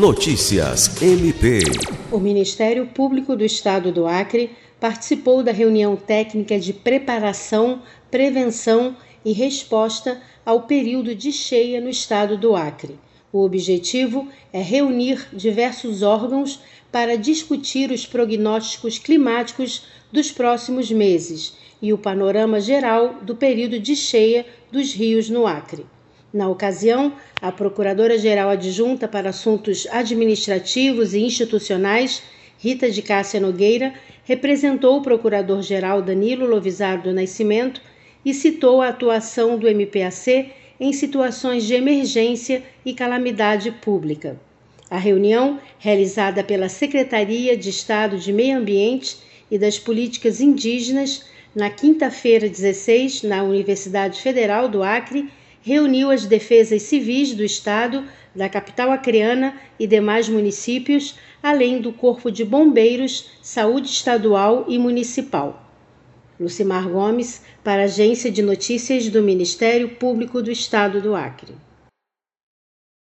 Notícias MP. O Ministério Público do Estado do Acre participou da reunião técnica de preparação, prevenção e resposta ao período de cheia no estado do Acre. O objetivo é reunir diversos órgãos para discutir os prognósticos climáticos dos próximos meses e o panorama geral do período de cheia dos rios no Acre. Na ocasião, a Procuradora-Geral Adjunta para Assuntos Administrativos e Institucionais, Rita de Cássia Nogueira, representou o Procurador-Geral Danilo Lovisar do Nascimento e citou a atuação do MPAC em situações de emergência e calamidade pública. A reunião, realizada pela Secretaria de Estado de Meio Ambiente e das Políticas Indígenas, na quinta-feira 16, na Universidade Federal do Acre, reuniu as defesas civis do Estado, da capital acreana e demais municípios, além do Corpo de Bombeiros, Saúde Estadual e Municipal. Lucimar Gomes, para a Agência de Notícias do Ministério Público do Estado do Acre.